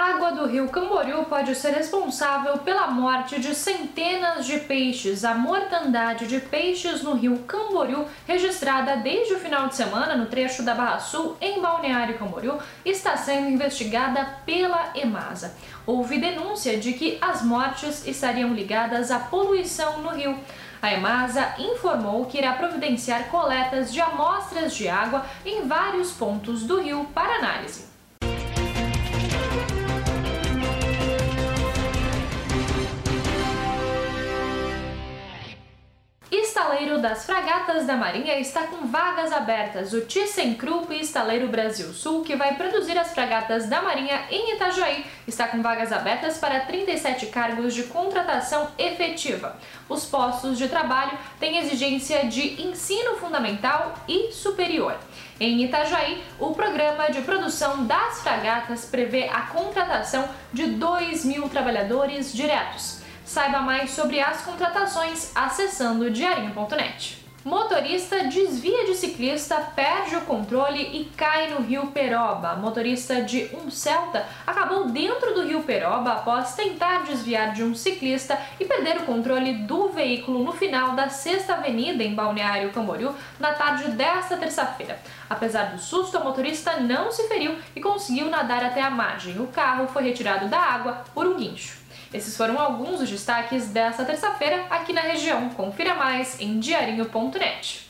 Água do rio Camboriú pode ser responsável pela morte de centenas de peixes. A mortandade de peixes no rio Camboriú, registrada desde o final de semana no trecho da Barra Sul, em Balneário Camboriú, está sendo investigada pela EMASA. Houve denúncia de que as mortes estariam ligadas à poluição no rio. A EMASA informou que irá providenciar coletas de amostras de água em vários pontos do rio para análise. Estaleiro das fragatas da Marinha está com vagas abertas. O ThyssenKrupp Estaleiro Brasil Sul, que vai produzir as fragatas da Marinha em Itajaí, está com vagas abertas para 37 cargos de contratação efetiva. Os postos de trabalho têm exigência de ensino fundamental e superior. Em Itajaí, o programa de produção das fragatas prevê a contratação de 2 mil trabalhadores diretos. Saiba mais sobre as contratações acessando diarinho.net. Motorista desvia de ciclista, perde o controle e cai no rio Peroba. Motorista de um Celta acabou dentro do rio Peroba após tentar desviar de um ciclista e perder o controle do veículo no final da Sexta Avenida em Balneário Camboriú na tarde desta terça-feira. Apesar do susto, a motorista não se feriu e conseguiu nadar até a margem. O carro foi retirado da água por um guincho. Esses foram alguns dos destaques desta terça-feira aqui na região. Confira mais em diarinho.net.